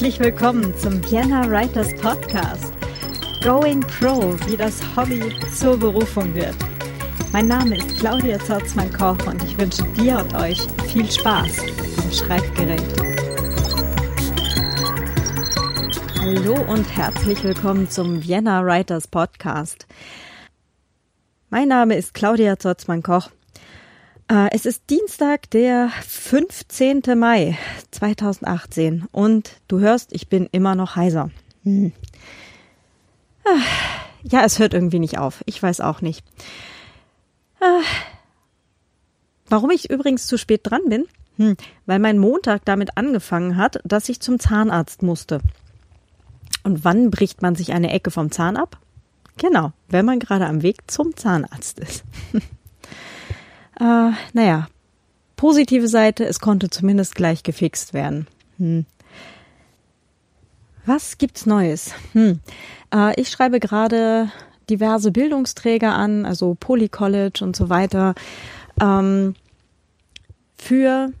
Herzlich willkommen zum Vienna Writers Podcast. Going Pro, wie das Hobby zur Berufung wird. Mein Name ist Claudia Zorzmann-Koch und ich wünsche dir und euch viel Spaß am Schreibgerät. Hallo und herzlich willkommen zum Vienna Writers Podcast. Mein Name ist Claudia Zorzmann-Koch es ist Dienstag, der 15. Mai 2018 und du hörst, ich bin immer noch heiser. Hm. Ah, ja, es hört irgendwie nicht auf. Ich weiß auch nicht. Ah. Warum ich übrigens zu spät dran bin? Hm, weil mein Montag damit angefangen hat, dass ich zum Zahnarzt musste. Und wann bricht man sich eine Ecke vom Zahn ab? Genau, wenn man gerade am Weg zum Zahnarzt ist. Äh, naja, positive Seite, es konnte zumindest gleich gefixt werden. Hm. Was gibt's Neues? Hm. Äh, ich schreibe gerade diverse Bildungsträger an, also Polycollege und so weiter, ähm, für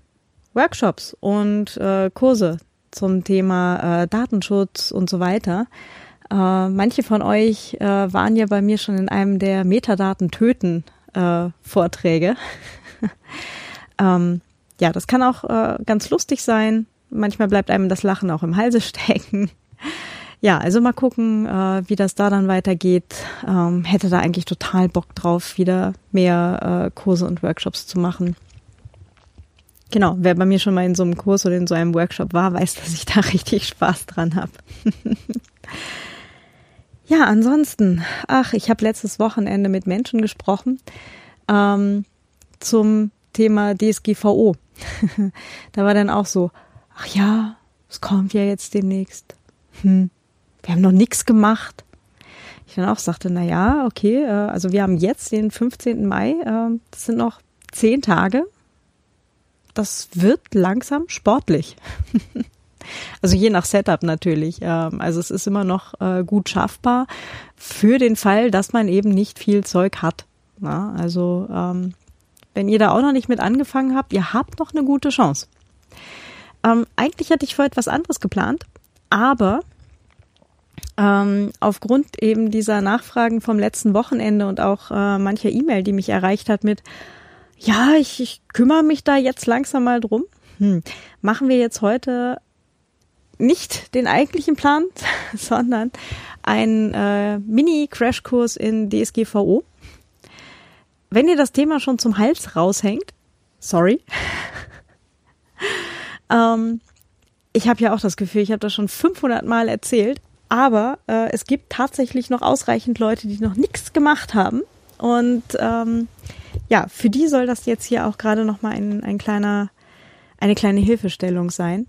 Workshops und äh, Kurse zum Thema äh, Datenschutz und so weiter. Äh, manche von euch äh, waren ja bei mir schon in einem der Metadaten töten äh, Vorträge. ähm, ja, das kann auch äh, ganz lustig sein. Manchmal bleibt einem das Lachen auch im Halse stecken. Ja, also mal gucken, äh, wie das da dann weitergeht. Ähm, hätte da eigentlich total Bock drauf, wieder mehr äh, Kurse und Workshops zu machen. Genau, wer bei mir schon mal in so einem Kurs oder in so einem Workshop war, weiß, dass ich da richtig Spaß dran habe. Ja, ansonsten, ach, ich habe letztes Wochenende mit Menschen gesprochen ähm, zum Thema DSGVO. da war dann auch so, ach ja, es kommt ja jetzt demnächst. Hm, wir haben noch nichts gemacht. Ich dann auch sagte, na ja, okay, äh, also wir haben jetzt den 15. Mai, äh, das sind noch zehn Tage. Das wird langsam sportlich. Also je nach Setup natürlich. Ähm, also es ist immer noch äh, gut schaffbar für den Fall, dass man eben nicht viel Zeug hat. also ähm, wenn ihr da auch noch nicht mit angefangen habt, ihr habt noch eine gute Chance. Ähm, eigentlich hatte ich vor etwas anderes geplant, aber aufgrund eben dieser Nachfragen vom letzten Wochenende und auch äh, mancher E-Mail, die mich erreicht hat mit, ja, ich, ich kümmere mich da jetzt langsam mal drum, hm, machen wir jetzt heute nicht den eigentlichen Plan, sondern ein äh, Mini-Crashkurs in DSGVO. Wenn ihr das Thema schon zum Hals raushängt, sorry. ähm, ich habe ja auch das Gefühl, ich habe das schon 500 Mal erzählt, aber äh, es gibt tatsächlich noch ausreichend Leute, die noch nichts gemacht haben. Und ähm, ja, für die soll das jetzt hier auch gerade noch mal ein, ein kleiner, eine kleine Hilfestellung sein.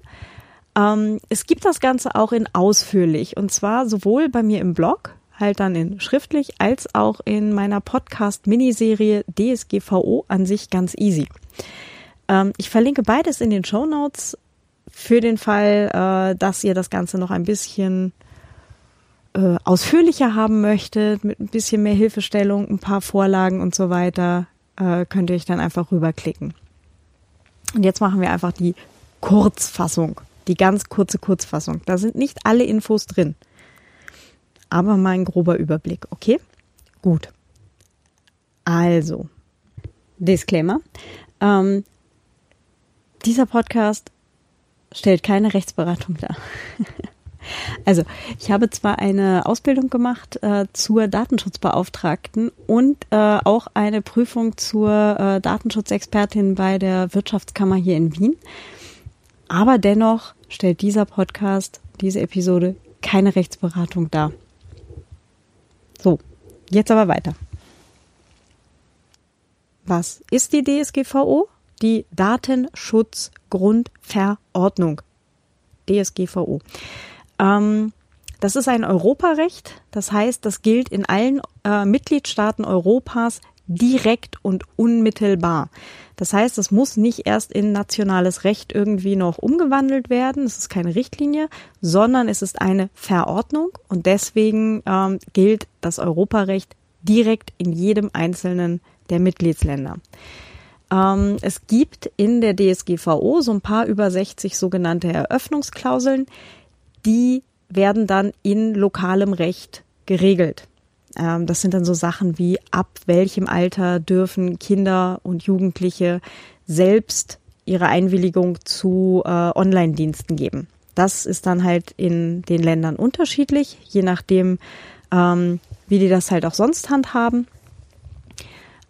Ähm, es gibt das Ganze auch in ausführlich und zwar sowohl bei mir im Blog, halt dann in schriftlich, als auch in meiner Podcast-Miniserie DSGVO an sich ganz easy. Ähm, ich verlinke beides in den Show Notes für den Fall, äh, dass ihr das Ganze noch ein bisschen äh, ausführlicher haben möchtet, mit ein bisschen mehr Hilfestellung, ein paar Vorlagen und so weiter, äh, könnt ihr euch dann einfach rüberklicken. Und jetzt machen wir einfach die Kurzfassung die ganz kurze Kurzfassung. Da sind nicht alle Infos drin. Aber mal ein grober Überblick, okay? Gut. Also, Disclaimer. Ähm, dieser Podcast stellt keine Rechtsberatung dar. also, ich habe zwar eine Ausbildung gemacht äh, zur Datenschutzbeauftragten und äh, auch eine Prüfung zur äh, Datenschutzexpertin bei der Wirtschaftskammer hier in Wien. Aber dennoch stellt dieser Podcast, diese Episode keine Rechtsberatung dar. So, jetzt aber weiter. Was ist die DSGVO? Die Datenschutzgrundverordnung. DSGVO. Ähm, das ist ein Europarecht. Das heißt, das gilt in allen äh, Mitgliedstaaten Europas direkt und unmittelbar. Das heißt, es muss nicht erst in nationales Recht irgendwie noch umgewandelt werden. Es ist keine Richtlinie, sondern es ist eine Verordnung und deswegen ähm, gilt das Europarecht direkt in jedem einzelnen der Mitgliedsländer. Ähm, es gibt in der DSGVO so ein paar über 60 sogenannte Eröffnungsklauseln. die werden dann in lokalem Recht geregelt. Ähm, das sind dann so Sachen wie, ab welchem Alter dürfen Kinder und Jugendliche selbst ihre Einwilligung zu äh, Online-Diensten geben. Das ist dann halt in den Ländern unterschiedlich, je nachdem, ähm, wie die das halt auch sonst handhaben.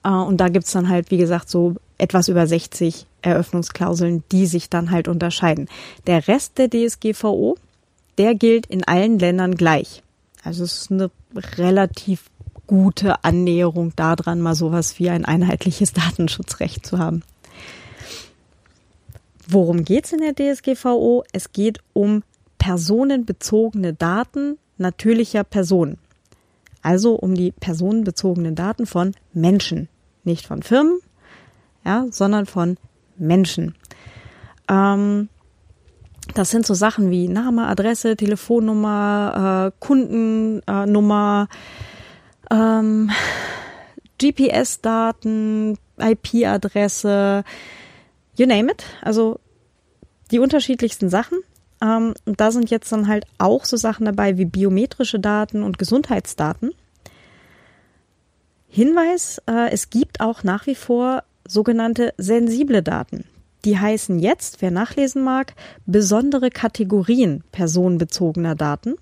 Äh, und da gibt's dann halt, wie gesagt, so etwas über 60 Eröffnungsklauseln, die sich dann halt unterscheiden. Der Rest der DSGVO, der gilt in allen Ländern gleich. Also es ist eine relativ gute Annäherung daran, mal sowas wie ein einheitliches Datenschutzrecht zu haben. Worum geht's in der DSGVO? Es geht um personenbezogene Daten natürlicher Personen. Also um die personenbezogenen Daten von Menschen, nicht von Firmen, ja, sondern von Menschen. Ähm, das sind so Sachen wie Name, Adresse, Telefonnummer, äh, Kundennummer, äh, ähm, GPS-Daten, IP-Adresse, you name it. Also die unterschiedlichsten Sachen. Ähm, und da sind jetzt dann halt auch so Sachen dabei wie biometrische Daten und Gesundheitsdaten. Hinweis, äh, es gibt auch nach wie vor sogenannte sensible Daten. Die heißen jetzt, wer nachlesen mag, besondere Kategorien personenbezogener Daten.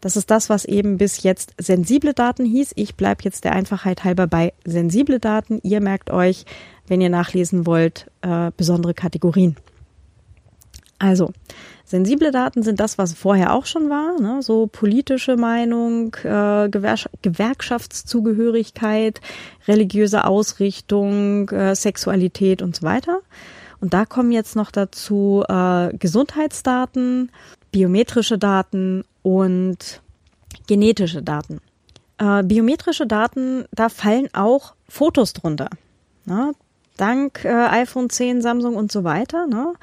Das ist das, was eben bis jetzt sensible Daten hieß. Ich bleibe jetzt der Einfachheit halber bei sensible Daten. Ihr merkt euch, wenn ihr nachlesen wollt, äh, besondere Kategorien. Also, sensible Daten sind das, was vorher auch schon war, ne? so politische Meinung, äh, Gewer Gewerkschaftszugehörigkeit, religiöse Ausrichtung, äh, Sexualität und so weiter. Und da kommen jetzt noch dazu äh, Gesundheitsdaten, biometrische Daten und genetische Daten. Äh, biometrische Daten, da fallen auch Fotos drunter. Ne? Dank äh, iPhone 10, Samsung und so weiter. Ne?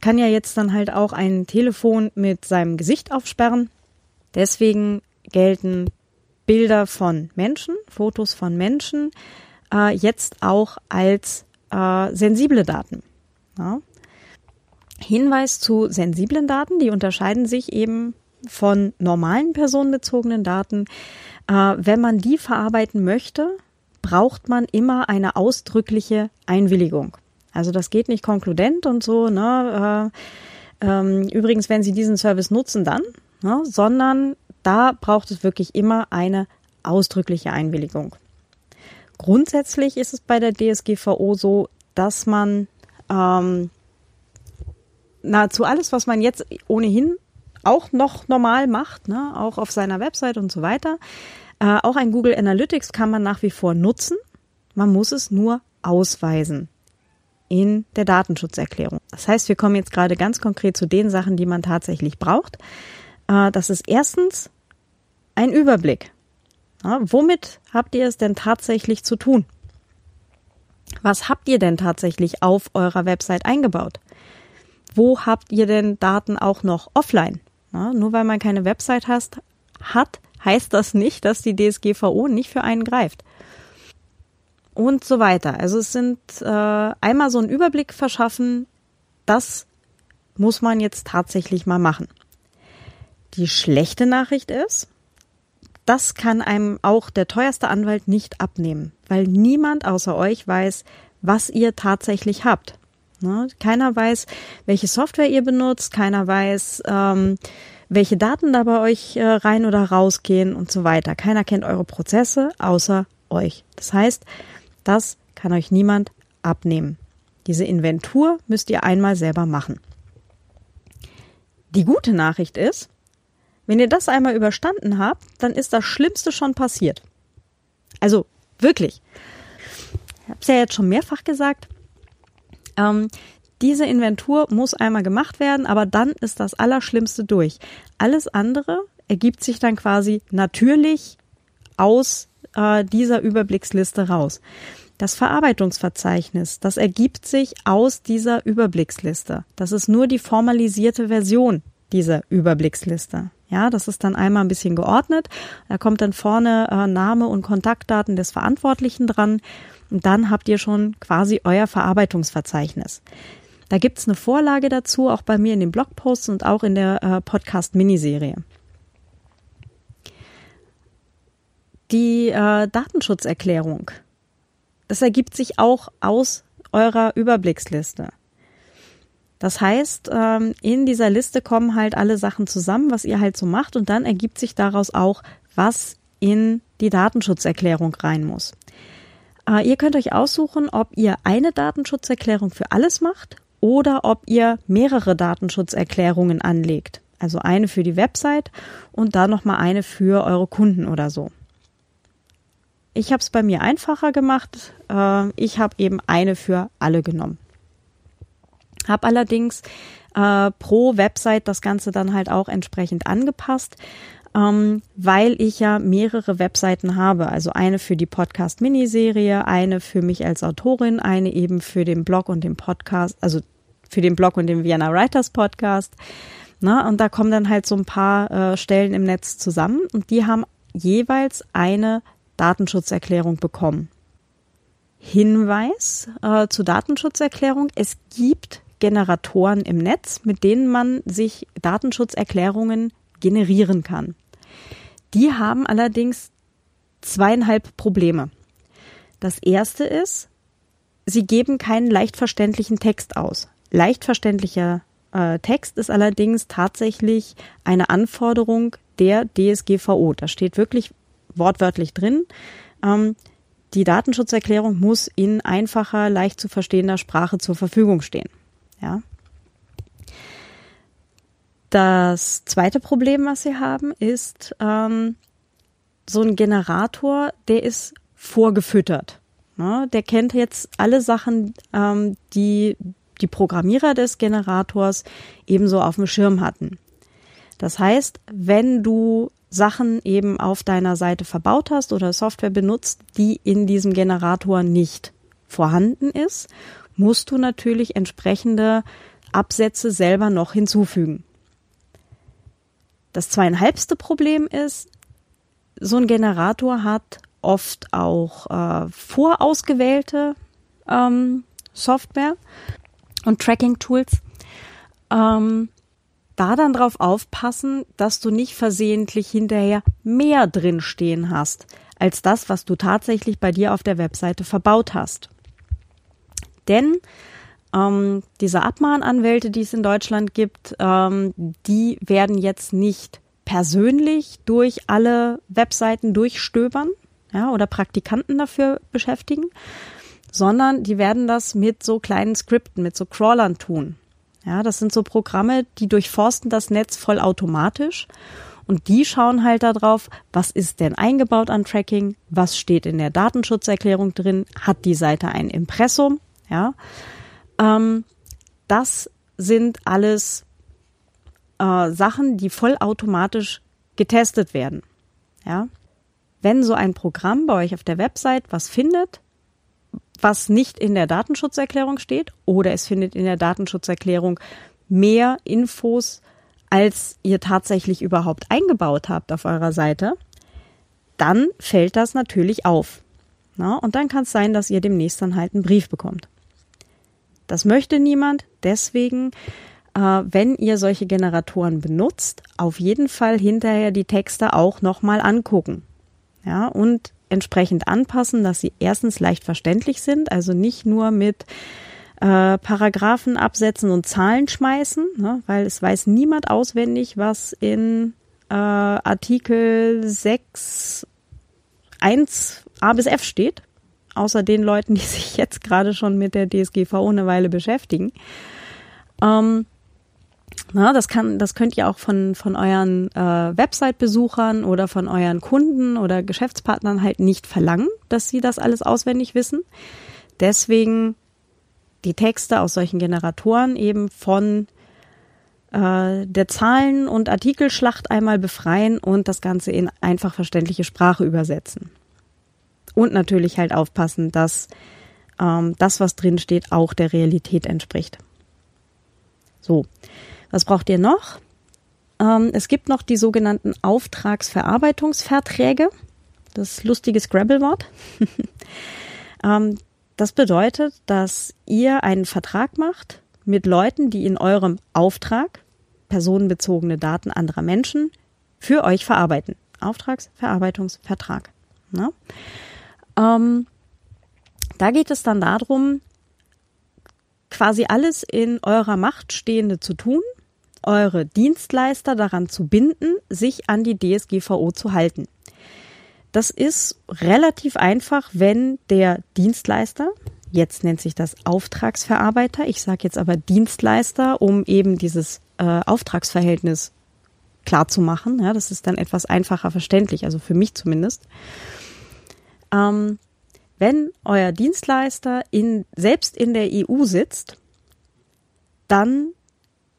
Kann ja jetzt dann halt auch ein Telefon mit seinem Gesicht aufsperren. Deswegen gelten Bilder von Menschen, Fotos von Menschen äh, jetzt auch als äh, sensible Daten. Ja. Hinweis zu sensiblen Daten, die unterscheiden sich eben von normalen personenbezogenen Daten. Äh, wenn man die verarbeiten möchte, braucht man immer eine ausdrückliche Einwilligung. Also das geht nicht konkludent und so, ne? Äh, ähm, übrigens, wenn Sie diesen Service nutzen, dann, ne? sondern da braucht es wirklich immer eine ausdrückliche Einwilligung. Grundsätzlich ist es bei der DSGVO so, dass man ähm, nahezu alles, was man jetzt ohnehin auch noch normal macht, ne, auch auf seiner Website und so weiter, äh, auch ein Google Analytics kann man nach wie vor nutzen. Man muss es nur ausweisen in der Datenschutzerklärung. Das heißt, wir kommen jetzt gerade ganz konkret zu den Sachen, die man tatsächlich braucht. Äh, das ist erstens ein Überblick. womit habt ihr es denn tatsächlich zu tun? Was habt ihr denn tatsächlich auf eurer Website eingebaut? Wo habt ihr denn Daten auch noch offline? nur weil man keine Website hat, heißt das nicht, dass die DSGVO nicht für einen greift und so weiter. Also es sind äh, einmal so einen Überblick verschaffen, das muss man jetzt tatsächlich mal machen. Die schlechte Nachricht ist, das kann einem auch der teuerste Anwalt nicht abnehmen, weil niemand außer euch weiß, was ihr tatsächlich habt. Ne? Keiner weiß, welche Software ihr benutzt, keiner weiß, ähm, welche Daten da bei euch äh, rein oder rausgehen und so weiter. Keiner kennt eure Prozesse außer euch. Das heißt, das kann euch niemand abnehmen. Diese Inventur müsst ihr einmal selber machen. Die gute Nachricht ist, wenn ihr das einmal überstanden habt, dann ist das Schlimmste schon passiert. Also wirklich. Ich habe es ja jetzt schon mehrfach gesagt. Ähm, diese Inventur muss einmal gemacht werden, aber dann ist das Allerschlimmste durch. Alles andere ergibt sich dann quasi natürlich aus äh, dieser Überblicksliste raus. Das Verarbeitungsverzeichnis, das ergibt sich aus dieser Überblicksliste. Das ist nur die formalisierte Version dieser Überblicksliste. Ja, das ist dann einmal ein bisschen geordnet. Da kommt dann vorne äh, Name und Kontaktdaten des Verantwortlichen dran. Und dann habt ihr schon quasi euer Verarbeitungsverzeichnis. Da gibt's eine Vorlage dazu, auch bei mir in den Blogposts und auch in der äh, Podcast-Miniserie. Die äh, Datenschutzerklärung, das ergibt sich auch aus eurer Überblicksliste. Das heißt, ähm, in dieser Liste kommen halt alle Sachen zusammen, was ihr halt so macht und dann ergibt sich daraus auch, was in die Datenschutzerklärung rein muss. Äh, ihr könnt euch aussuchen, ob ihr eine Datenschutzerklärung für alles macht oder ob ihr mehrere Datenschutzerklärungen anlegt. Also eine für die Website und dann nochmal eine für eure Kunden oder so. Ich habe es bei mir einfacher gemacht. Äh, ich habe eben eine für alle genommen. Habe allerdings äh, pro Website das Ganze dann halt auch entsprechend angepasst ähm, weil ich ja mehrere Webseiten habe. Also eine für die Podcast-Miniserie, eine für mich als Autorin, eine eben für den Blog und den Podcast, also für den Blog und den Vienna Writers Podcast. Na, und da kommen dann halt so ein paar äh, Stellen im Netz zusammen und die haben jeweils eine Datenschutzerklärung bekommen. Hinweis äh, zur Datenschutzerklärung. Es gibt Generatoren im Netz, mit denen man sich Datenschutzerklärungen generieren kann. Die haben allerdings zweieinhalb Probleme. Das erste ist, sie geben keinen leicht verständlichen Text aus. Leicht verständlicher äh, Text ist allerdings tatsächlich eine Anforderung der DSGVO. Da steht wirklich wortwörtlich drin. Ähm, die Datenschutzerklärung muss in einfacher, leicht zu verstehender Sprache zur Verfügung stehen. Ja. Das zweite Problem, was sie haben, ist ähm, so ein Generator, der ist vorgefüttert. Ne? Der kennt jetzt alle Sachen, ähm, die die Programmierer des Generators ebenso auf dem Schirm hatten. Das heißt, wenn du Sachen eben auf deiner Seite verbaut hast oder Software benutzt, die in diesem Generator nicht vorhanden ist, musst du natürlich entsprechende Absätze selber noch hinzufügen. Das zweieinhalbste Problem ist, so ein Generator hat oft auch äh, vorausgewählte ähm, Software und Tracking-Tools. Ähm, da dann drauf aufpassen, dass du nicht versehentlich hinterher mehr drin stehen hast, als das, was du tatsächlich bei dir auf der Webseite verbaut hast. Denn ähm, diese Abmahnanwälte, die es in Deutschland gibt, ähm, die werden jetzt nicht persönlich durch alle Webseiten durchstöbern ja, oder Praktikanten dafür beschäftigen, sondern die werden das mit so kleinen Skripten, mit so Crawlern tun. Ja, das sind so Programme, die durchforsten das Netz vollautomatisch. Und die schauen halt darauf, was ist denn eingebaut an Tracking, was steht in der Datenschutzerklärung drin, hat die Seite ein Impressum, ja, ähm, das sind alles äh, Sachen, die vollautomatisch getestet werden. Ja? Wenn so ein Programm bei euch auf der Website was findet, was nicht in der Datenschutzerklärung steht, oder es findet in der Datenschutzerklärung mehr Infos, als ihr tatsächlich überhaupt eingebaut habt auf eurer Seite, dann fällt das natürlich auf. Na, und dann kann es sein, dass ihr demnächst dann halt einen Brief bekommt. Das möchte niemand. Deswegen, äh, wenn ihr solche Generatoren benutzt, auf jeden Fall hinterher die Texte auch nochmal angucken. Ja, und entsprechend anpassen, dass sie erstens leicht verständlich sind, also nicht nur mit äh, Paragraphen absetzen und Zahlen schmeißen, ne, weil es weiß niemand auswendig, was in äh, Artikel 6 1 A bis F steht außer den Leuten, die sich jetzt gerade schon mit der DSGVO eine Weile beschäftigen. Ähm, na, das kann, das könnt ihr auch von, von euren äh, Website-Besuchern oder von euren Kunden oder Geschäftspartnern halt nicht verlangen, dass sie das alles auswendig wissen. Deswegen die Texte aus solchen Generatoren eben von äh, der Zahlen- und Artikelschlacht einmal befreien und das Ganze in einfach verständliche Sprache übersetzen. Und natürlich halt aufpassen, dass ähm, das, was drin steht, auch der Realität entspricht. So, was braucht ihr noch? Ähm, es gibt noch die sogenannten Auftragsverarbeitungsverträge. Das lustige Scrabble-Wort. ähm, das bedeutet, dass ihr einen Vertrag macht mit Leuten, die in eurem Auftrag personenbezogene Daten anderer Menschen für euch verarbeiten. Auftragsverarbeitungsvertrag. Ne? Ähm, da geht es dann darum, quasi alles in eurer Macht Stehende zu tun, eure Dienstleister daran zu binden, sich an die DSGVO zu halten. Das ist relativ einfach, wenn der Dienstleister, jetzt nennt sich das Auftragsverarbeiter, ich sage jetzt aber Dienstleister, um eben dieses äh, Auftragsverhältnis klar zu machen. Ja, das ist dann etwas einfacher verständlich, also für mich zumindest. Ähm, wenn euer Dienstleister in, selbst in der EU sitzt, dann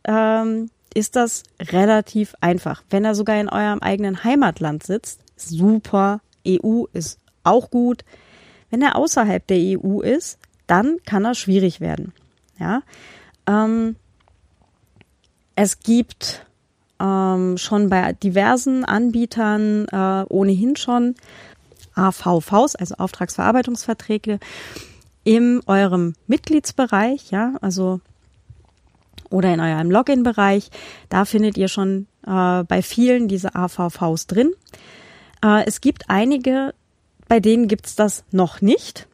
ähm, ist das relativ einfach. Wenn er sogar in eurem eigenen Heimatland sitzt, super. EU ist auch gut. Wenn er außerhalb der EU ist, dann kann er schwierig werden. Ja, ähm, es gibt ähm, schon bei diversen Anbietern äh, ohnehin schon AVVs, also Auftragsverarbeitungsverträge, in eurem Mitgliedsbereich, ja, also oder in eurem Login-Bereich. Da findet ihr schon äh, bei vielen diese AVVs drin. Äh, es gibt einige, bei denen gibt's das noch nicht.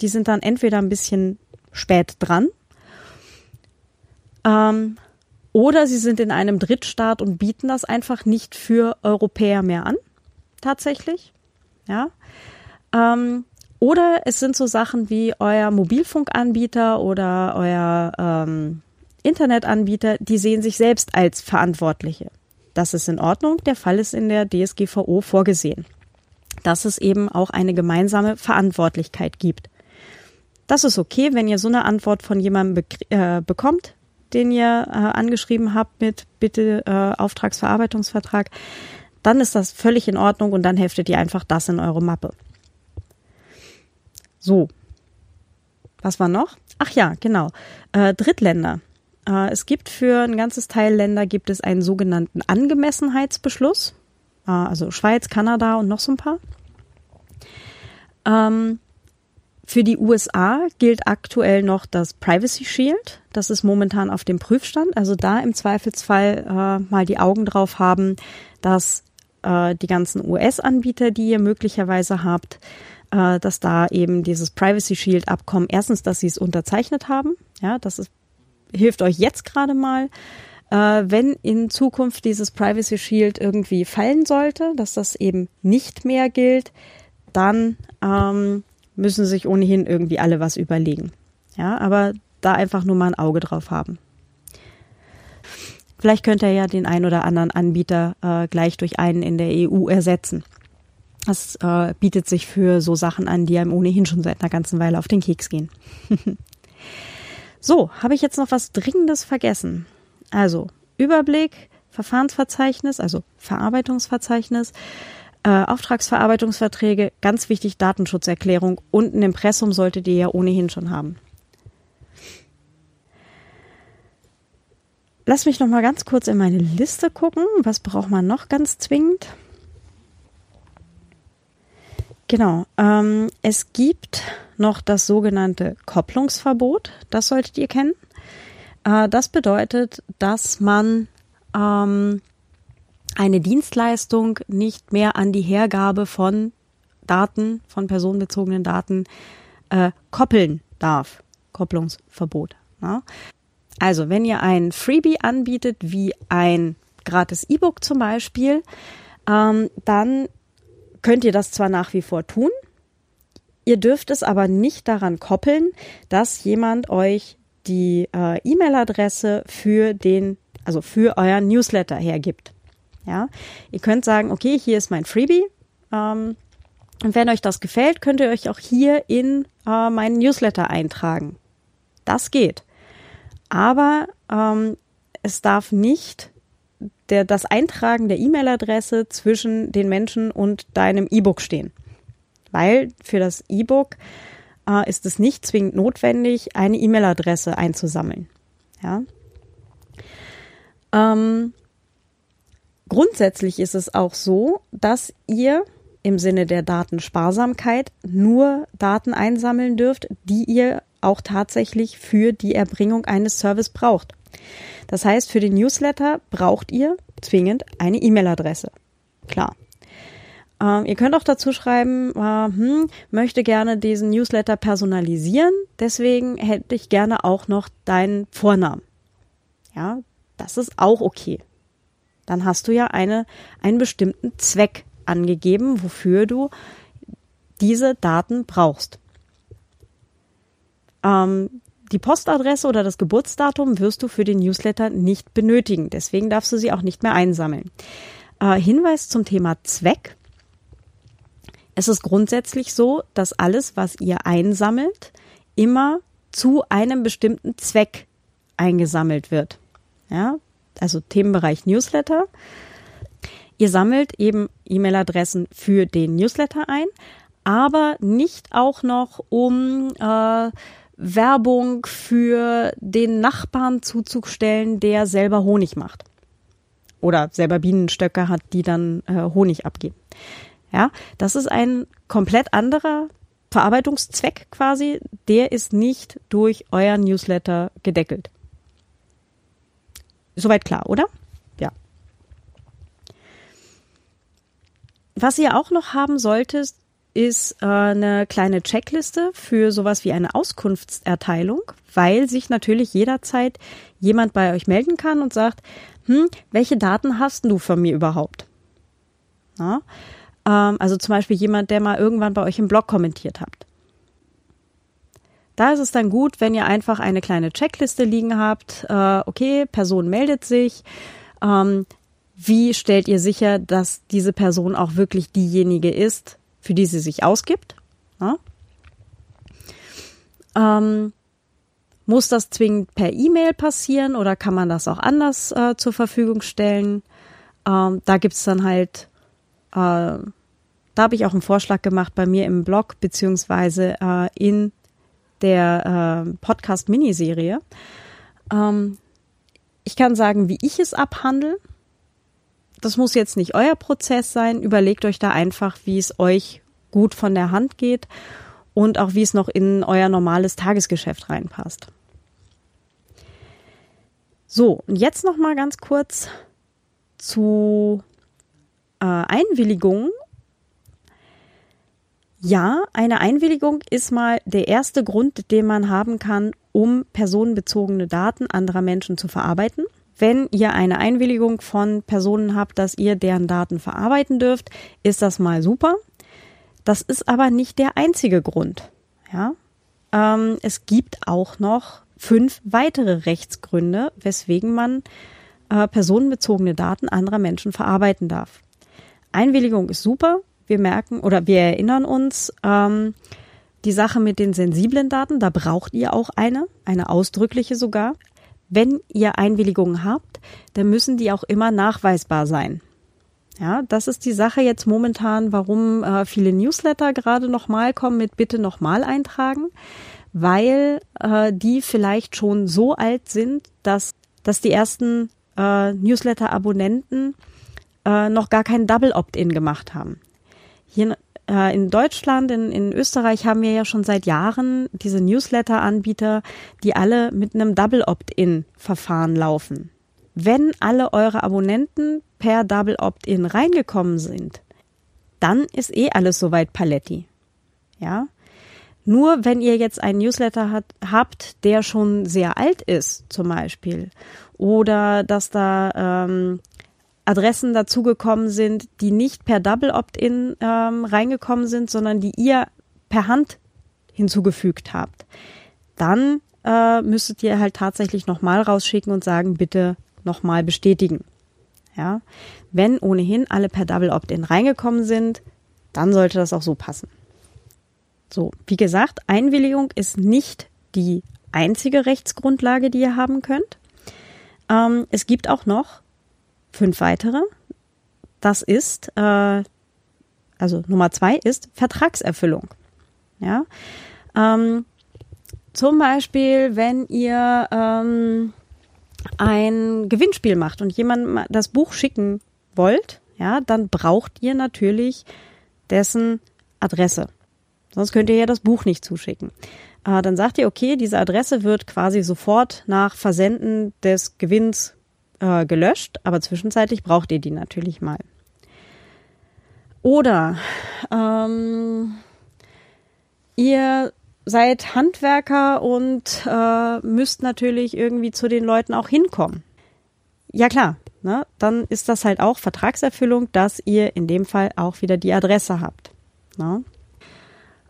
Die sind dann entweder ein bisschen spät dran ähm, oder sie sind in einem Drittstaat und bieten das einfach nicht für Europäer mehr an, tatsächlich. Ja. Ähm, oder es sind so Sachen wie euer Mobilfunkanbieter oder euer ähm, Internetanbieter, die sehen sich selbst als Verantwortliche. Das ist in Ordnung. Der Fall ist in der DSGVO vorgesehen, dass es eben auch eine gemeinsame Verantwortlichkeit gibt. Das ist okay, wenn ihr so eine Antwort von jemandem äh, bekommt, den ihr äh, angeschrieben habt mit bitte äh, Auftragsverarbeitungsvertrag, dann ist das völlig in Ordnung und dann heftet ihr einfach das in eure Mappe. So. Was war noch? Ach ja, genau. Äh, Drittländer. Äh, es gibt für ein ganzes Teil Länder gibt es einen sogenannten Angemessenheitsbeschluss. Äh, also Schweiz, Kanada und noch so ein paar. Ähm, für die USA gilt aktuell noch das Privacy Shield. Das ist momentan auf dem Prüfstand. Also da im Zweifelsfall äh, mal die Augen drauf haben, dass äh, die ganzen US-Anbieter, die ihr möglicherweise habt, äh, dass da eben dieses Privacy Shield Abkommen, erstens, dass sie es unterzeichnet haben. Ja, das ist hilft euch jetzt gerade mal. Äh, wenn in Zukunft dieses Privacy Shield irgendwie fallen sollte, dass das eben nicht mehr gilt, dann ähm, müssen sich ohnehin irgendwie alle was überlegen. Ja, aber da einfach nur mal ein Auge drauf haben. Vielleicht könnt ihr ja den einen oder anderen Anbieter äh, gleich durch einen in der EU ersetzen. Das äh, bietet sich für so Sachen an, die einem ohnehin schon seit einer ganzen Weile auf den Keks gehen. So, habe ich jetzt noch was Dringendes vergessen? Also, Überblick, Verfahrensverzeichnis, also Verarbeitungsverzeichnis, äh, Auftragsverarbeitungsverträge, ganz wichtig Datenschutzerklärung und ein Impressum solltet ihr ja ohnehin schon haben. Lass mich noch mal ganz kurz in meine Liste gucken. Was braucht man noch ganz zwingend? Genau. Ähm, es gibt noch das sogenannte Kopplungsverbot. Das solltet ihr kennen. Äh, das bedeutet, dass man ähm, eine Dienstleistung nicht mehr an die Hergabe von Daten, von personenbezogenen Daten äh, koppeln darf. Kopplungsverbot. Ja. Also, wenn ihr ein Freebie anbietet, wie ein gratis E-Book zum Beispiel, ähm, dann könnt ihr das zwar nach wie vor tun, ihr dürft es aber nicht daran koppeln, dass jemand euch die äh, E-Mail-Adresse für den, also für euren Newsletter hergibt. Ja, ihr könnt sagen, okay, hier ist mein Freebie. Ähm, und wenn euch das gefällt, könnt ihr euch auch hier in äh, meinen Newsletter eintragen. Das geht. Aber ähm, es darf nicht der, das Eintragen der E-Mail-Adresse zwischen den Menschen und deinem E-Book stehen. Weil für das E-Book äh, ist es nicht zwingend notwendig, eine E-Mail-Adresse einzusammeln. Ja. Ähm, grundsätzlich ist es auch so, dass ihr im Sinne der Datensparsamkeit nur Daten einsammeln dürft, die ihr auch tatsächlich für die Erbringung eines Service braucht. Das heißt, für den Newsletter braucht ihr zwingend eine E-Mail-Adresse. Klar. Ähm, ihr könnt auch dazu schreiben, äh, hm, möchte gerne diesen Newsletter personalisieren, deswegen hätte ich gerne auch noch deinen Vornamen. Ja, das ist auch okay. Dann hast du ja eine, einen bestimmten Zweck angegeben, wofür du diese Daten brauchst. Ähm, die Postadresse oder das Geburtsdatum wirst du für den Newsletter nicht benötigen. Deswegen darfst du sie auch nicht mehr einsammeln. Äh, Hinweis zum Thema Zweck. Es ist grundsätzlich so, dass alles, was ihr einsammelt, immer zu einem bestimmten Zweck eingesammelt wird. Ja, also Themenbereich Newsletter. Ihr sammelt eben E-Mail-Adressen für den Newsletter ein, aber nicht auch noch um äh, Werbung für den Nachbarn zuzustellen, der selber Honig macht. Oder selber Bienenstöcke hat, die dann äh, Honig abgeben. Ja, das ist ein komplett anderer Verarbeitungszweck quasi. Der ist nicht durch euer Newsletter gedeckelt. Soweit klar, oder? Ja. Was ihr auch noch haben solltet, ist äh, eine kleine Checkliste für sowas wie eine Auskunftserteilung, weil sich natürlich jederzeit jemand bei euch melden kann und sagt, hm, welche Daten hast du von mir überhaupt? Ja, ähm, also zum Beispiel jemand, der mal irgendwann bei euch im Blog kommentiert habt. Da ist es dann gut, wenn ihr einfach eine kleine Checkliste liegen habt. Äh, okay, Person meldet sich. Ähm, wie stellt ihr sicher, dass diese Person auch wirklich diejenige ist, für die sie sich ausgibt. Ja? Ähm, muss das zwingend per E-Mail passieren oder kann man das auch anders äh, zur Verfügung stellen? Ähm, da es dann halt, äh, da habe ich auch einen Vorschlag gemacht bei mir im Blog beziehungsweise äh, in der äh, Podcast-Miniserie. Ähm, ich kann sagen, wie ich es abhandle das muss jetzt nicht euer Prozess sein. Überlegt euch da einfach, wie es euch gut von der Hand geht und auch wie es noch in euer normales Tagesgeschäft reinpasst. So, und jetzt noch mal ganz kurz zu äh, Einwilligungen. Ja, eine Einwilligung ist mal der erste Grund, den man haben kann, um personenbezogene Daten anderer Menschen zu verarbeiten. Wenn ihr eine Einwilligung von Personen habt, dass ihr deren Daten verarbeiten dürft, ist das mal super. Das ist aber nicht der einzige Grund. Ja? Ähm, es gibt auch noch fünf weitere Rechtsgründe, weswegen man äh, personenbezogene Daten anderer Menschen verarbeiten darf. Einwilligung ist super. Wir merken oder wir erinnern uns, ähm, die Sache mit den sensiblen Daten, da braucht ihr auch eine, eine ausdrückliche sogar wenn ihr Einwilligungen habt, dann müssen die auch immer nachweisbar sein. Ja, das ist die Sache jetzt momentan, warum äh, viele Newsletter gerade nochmal kommen mit bitte nochmal eintragen, weil äh, die vielleicht schon so alt sind, dass, dass die ersten äh, Newsletter-Abonnenten äh, noch gar kein Double Opt-in gemacht haben. Hier äh, in Deutschland, in, in Österreich haben wir ja schon seit Jahren diese Newsletter-Anbieter, die alle mit einem Double Opt-in-Verfahren laufen. Wenn alle eure Abonnenten per Double Opt-in reingekommen sind, dann ist eh alles soweit Paletti. Ja? Nur wenn ihr jetzt einen Newsletter hat, habt, der schon sehr alt ist, zum Beispiel, oder dass da ähm, Adressen dazugekommen sind, die nicht per Double Opt-in ähm, reingekommen sind, sondern die ihr per Hand hinzugefügt habt, dann äh, müsstet ihr halt tatsächlich nochmal rausschicken und sagen, bitte nochmal bestätigen. Ja, wenn ohnehin alle per Double Opt-in reingekommen sind, dann sollte das auch so passen. So, wie gesagt, Einwilligung ist nicht die einzige Rechtsgrundlage, die ihr haben könnt. Ähm, es gibt auch noch fünf weitere. Das ist, äh, also Nummer zwei ist Vertragserfüllung. Ja. Ähm, zum Beispiel, wenn ihr ähm, ein Gewinnspiel macht und jemandem das Buch schicken wollt, ja, dann braucht ihr natürlich dessen Adresse. Sonst könnt ihr ja das Buch nicht zuschicken. äh, dann sagt ihr, okay, diese Adresse wird quasi sofort nach Versenden des Gewinns äh, gelöscht, aber zwischenzeitlich braucht ihr die natürlich mal. Oder ähm, ihr seid Handwerker und äh, müsst natürlich irgendwie zu den Leuten auch hinkommen. Ja klar, ne? dann ist das halt auch Vertragserfüllung, dass ihr in dem Fall auch wieder die Adresse habt. Ne?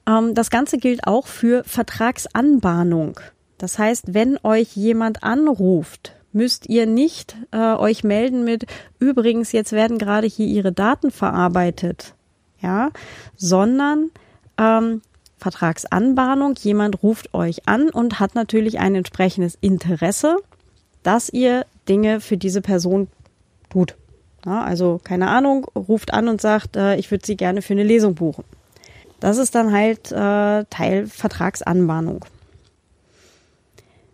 Ähm, das Ganze gilt auch für Vertragsanbahnung. Das heißt, wenn euch jemand anruft, müsst ihr nicht äh, euch melden mit übrigens, jetzt werden gerade hier Ihre Daten verarbeitet, ja, sondern ähm, Vertragsanbahnung, jemand ruft euch an und hat natürlich ein entsprechendes Interesse, dass ihr Dinge für diese Person tut. Ja, also keine Ahnung, ruft an und sagt, äh, ich würde sie gerne für eine Lesung buchen. Das ist dann halt äh, Teil Vertragsanbahnung.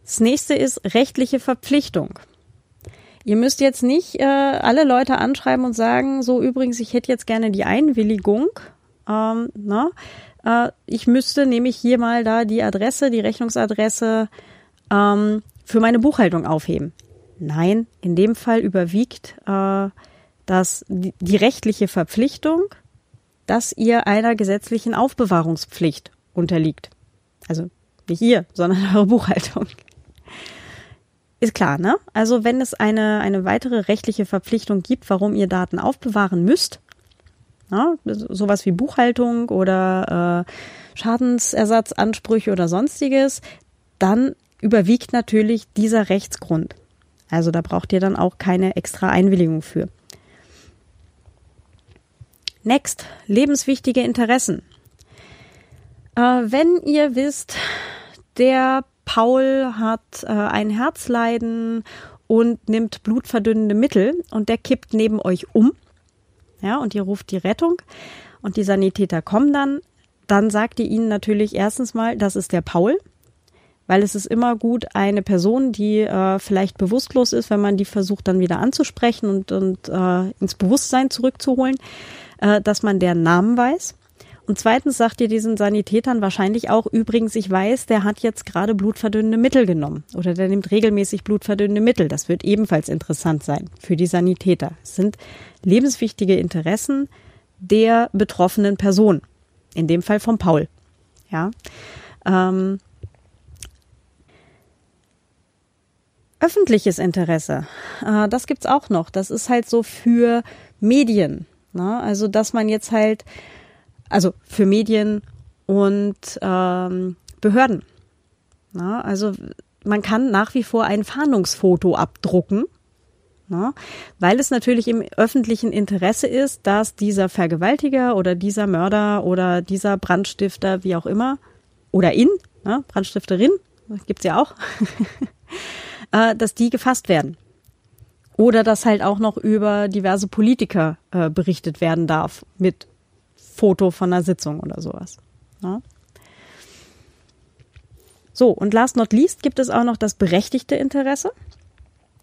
Das nächste ist rechtliche Verpflichtung. Ihr müsst jetzt nicht äh, alle Leute anschreiben und sagen, so übrigens, ich hätte jetzt gerne die Einwilligung. Ähm, na, äh, ich müsste nämlich hier mal da die Adresse, die Rechnungsadresse ähm, für meine Buchhaltung aufheben. Nein, in dem Fall überwiegt äh, das, die, die rechtliche Verpflichtung, dass ihr einer gesetzlichen Aufbewahrungspflicht unterliegt. Also nicht ihr, sondern eure Buchhaltung. Ist klar, ne? Also wenn es eine, eine weitere rechtliche Verpflichtung gibt, warum ihr Daten aufbewahren müsst, ja, sowas wie Buchhaltung oder äh, Schadensersatzansprüche oder sonstiges, dann überwiegt natürlich dieser Rechtsgrund. Also da braucht ihr dann auch keine extra Einwilligung für. Next, lebenswichtige Interessen. Äh, wenn ihr wisst, der Paul hat äh, ein Herzleiden und nimmt blutverdünnende Mittel und der kippt neben euch um, ja, und ihr ruft die Rettung und die Sanitäter kommen dann, dann sagt ihr ihnen natürlich erstens mal, das ist der Paul, weil es ist immer gut, eine Person, die äh, vielleicht bewusstlos ist, wenn man die versucht dann wieder anzusprechen und, und äh, ins Bewusstsein zurückzuholen, äh, dass man deren Namen weiß. Und zweitens sagt ihr diesen Sanitätern wahrscheinlich auch, übrigens, ich weiß, der hat jetzt gerade blutverdünnende Mittel genommen oder der nimmt regelmäßig blutverdünnende Mittel. Das wird ebenfalls interessant sein für die Sanitäter. Es sind lebenswichtige Interessen der betroffenen Person. In dem Fall von Paul. Ja. Ähm, öffentliches Interesse, äh, das gibt's auch noch. Das ist halt so für Medien. Ne? Also, dass man jetzt halt, also für Medien und ähm, Behörden. Ne? Also, man kann nach wie vor ein Fahndungsfoto abdrucken, ne? weil es natürlich im öffentlichen Interesse ist, dass dieser Vergewaltiger oder dieser Mörder oder dieser Brandstifter, wie auch immer, oder in, ne? Brandstifterin, gibt's ja auch, äh, dass die gefasst werden. Oder dass halt auch noch über diverse Politiker äh, berichtet werden darf mit Foto von einer Sitzung oder sowas. Ja. Ne? So, und last not least gibt es auch noch das berechtigte Interesse.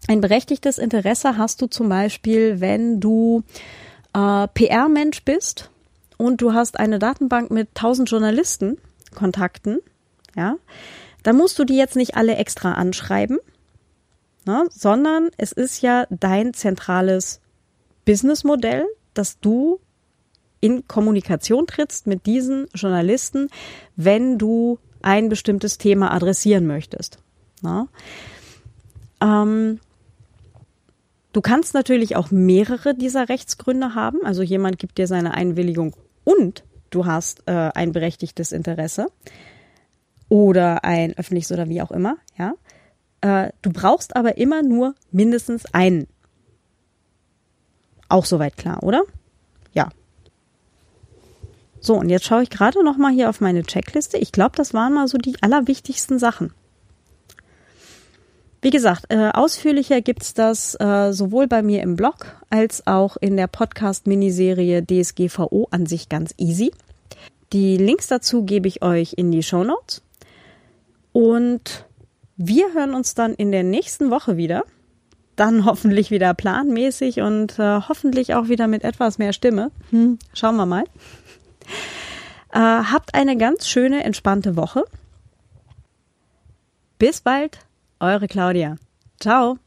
Ein berechtigtes Interesse hast du zum Beispiel, wenn du äh, PR-Mensch bist und du hast eine Datenbank mit 1000 Journalisten, Kontakten, ja, dann musst du die jetzt nicht alle extra anschreiben, ne, sondern es ist ja dein zentrales Businessmodell, dass du in Kommunikation trittst mit diesen Journalisten, wenn du ein bestimmtes Thema adressieren möchtest. Ähm, du kannst natürlich auch mehrere dieser Rechtsgründe haben. Also jemand gibt dir seine Einwilligung und du hast äh, ein berechtigtes Interesse oder ein öffentliches oder wie auch immer. Ja, äh, du brauchst aber immer nur mindestens einen. Auch soweit klar, oder? So, und jetzt schaue ich gerade noch mal hier auf meine Checkliste. Ich glaube, das waren mal so die allerwichtigsten Sachen. Wie gesagt, äh, ausführlicher gibt's das äh, sowohl bei mir im Blog als auch in der Podcast-Miniserie DSGVO an sich ganz easy. Die Links dazu gebe ich euch in die Show Notes. Und wir hören uns dann in der nächsten Woche wieder. Dann hoffentlich wieder planmäßig und äh, hoffentlich auch wieder mit etwas mehr Stimme. Hm, schauen wir mal. Äh, habt eine ganz schöne, entspannte Woche. Bis bald, eure Claudia. Ciao.